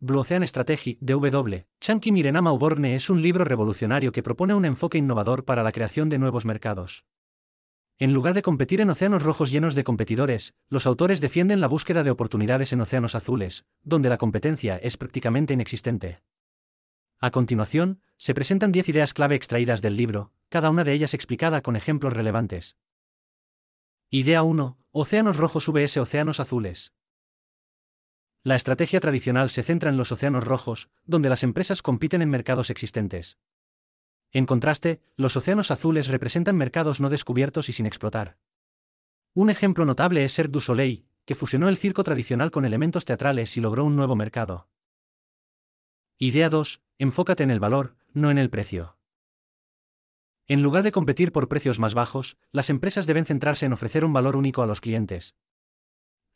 Blue Ocean Strategy, DW, Chanki Mirenama Uborne es un libro revolucionario que propone un enfoque innovador para la creación de nuevos mercados. En lugar de competir en océanos rojos llenos de competidores, los autores defienden la búsqueda de oportunidades en océanos azules, donde la competencia es prácticamente inexistente. A continuación, se presentan 10 ideas clave extraídas del libro, cada una de ellas explicada con ejemplos relevantes. Idea 1. Océanos rojos vs océanos azules. La estrategia tradicional se centra en los océanos rojos, donde las empresas compiten en mercados existentes. En contraste, los océanos azules representan mercados no descubiertos y sin explotar. Un ejemplo notable es Cirque du Soleil, que fusionó el circo tradicional con elementos teatrales y logró un nuevo mercado. Idea 2. Enfócate en el valor, no en el precio. En lugar de competir por precios más bajos, las empresas deben centrarse en ofrecer un valor único a los clientes.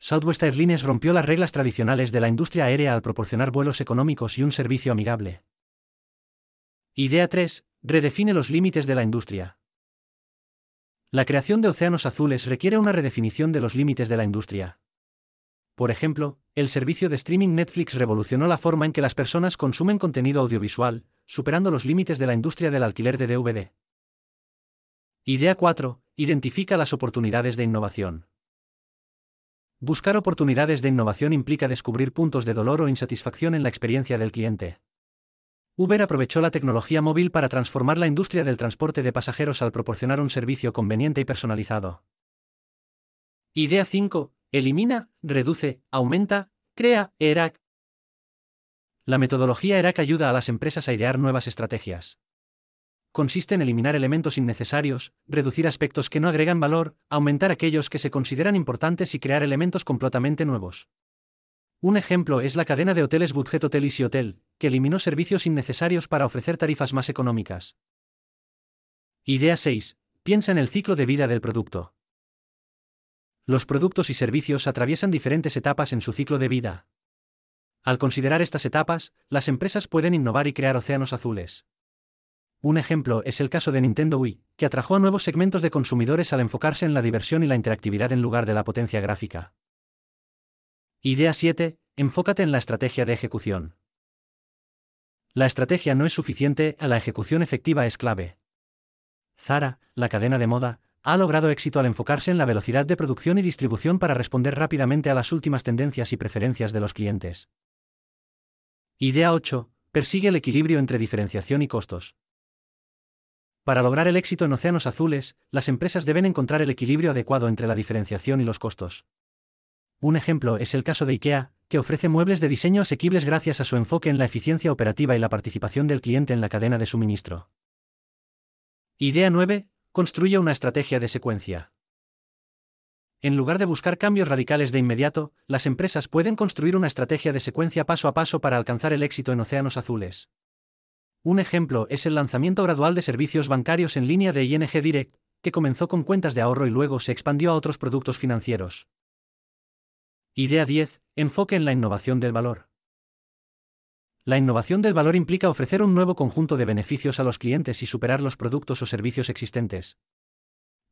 Southwest Airlines rompió las reglas tradicionales de la industria aérea al proporcionar vuelos económicos y un servicio amigable. Idea 3. Redefine los límites de la industria. La creación de océanos azules requiere una redefinición de los límites de la industria. Por ejemplo, el servicio de streaming Netflix revolucionó la forma en que las personas consumen contenido audiovisual, superando los límites de la industria del alquiler de DVD. Idea 4. Identifica las oportunidades de innovación. Buscar oportunidades de innovación implica descubrir puntos de dolor o insatisfacción en la experiencia del cliente. Uber aprovechó la tecnología móvil para transformar la industria del transporte de pasajeros al proporcionar un servicio conveniente y personalizado. Idea 5. Elimina, reduce, aumenta, crea, ERAC. La metodología ERAC ayuda a las empresas a idear nuevas estrategias consiste en eliminar elementos innecesarios, reducir aspectos que no agregan valor, aumentar aquellos que se consideran importantes y crear elementos completamente nuevos. Un ejemplo es la cadena de hoteles Budget Hotel Easy Hotel, que eliminó servicios innecesarios para ofrecer tarifas más económicas. Idea 6. Piensa en el ciclo de vida del producto. Los productos y servicios atraviesan diferentes etapas en su ciclo de vida. Al considerar estas etapas, las empresas pueden innovar y crear océanos azules. Un ejemplo es el caso de Nintendo Wii, que atrajo a nuevos segmentos de consumidores al enfocarse en la diversión y la interactividad en lugar de la potencia gráfica. Idea 7. Enfócate en la estrategia de ejecución. La estrategia no es suficiente, a la ejecución efectiva es clave. Zara, la cadena de moda, ha logrado éxito al enfocarse en la velocidad de producción y distribución para responder rápidamente a las últimas tendencias y preferencias de los clientes. Idea 8. Persigue el equilibrio entre diferenciación y costos. Para lograr el éxito en océanos azules, las empresas deben encontrar el equilibrio adecuado entre la diferenciación y los costos. Un ejemplo es el caso de IKEA, que ofrece muebles de diseño asequibles gracias a su enfoque en la eficiencia operativa y la participación del cliente en la cadena de suministro. Idea 9. Construye una estrategia de secuencia. En lugar de buscar cambios radicales de inmediato, las empresas pueden construir una estrategia de secuencia paso a paso para alcanzar el éxito en océanos azules. Un ejemplo es el lanzamiento gradual de servicios bancarios en línea de ING Direct, que comenzó con cuentas de ahorro y luego se expandió a otros productos financieros. Idea 10. Enfoque en la innovación del valor. La innovación del valor implica ofrecer un nuevo conjunto de beneficios a los clientes y superar los productos o servicios existentes.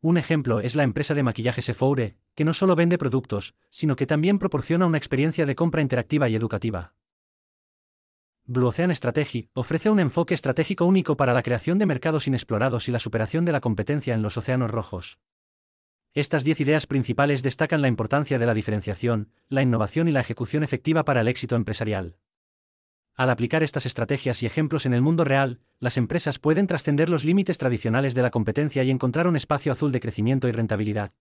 Un ejemplo es la empresa de maquillaje Sephora, que no solo vende productos, sino que también proporciona una experiencia de compra interactiva y educativa. Blue Ocean Strategy ofrece un enfoque estratégico único para la creación de mercados inexplorados y la superación de la competencia en los océanos rojos. Estas 10 ideas principales destacan la importancia de la diferenciación, la innovación y la ejecución efectiva para el éxito empresarial. Al aplicar estas estrategias y ejemplos en el mundo real, las empresas pueden trascender los límites tradicionales de la competencia y encontrar un espacio azul de crecimiento y rentabilidad.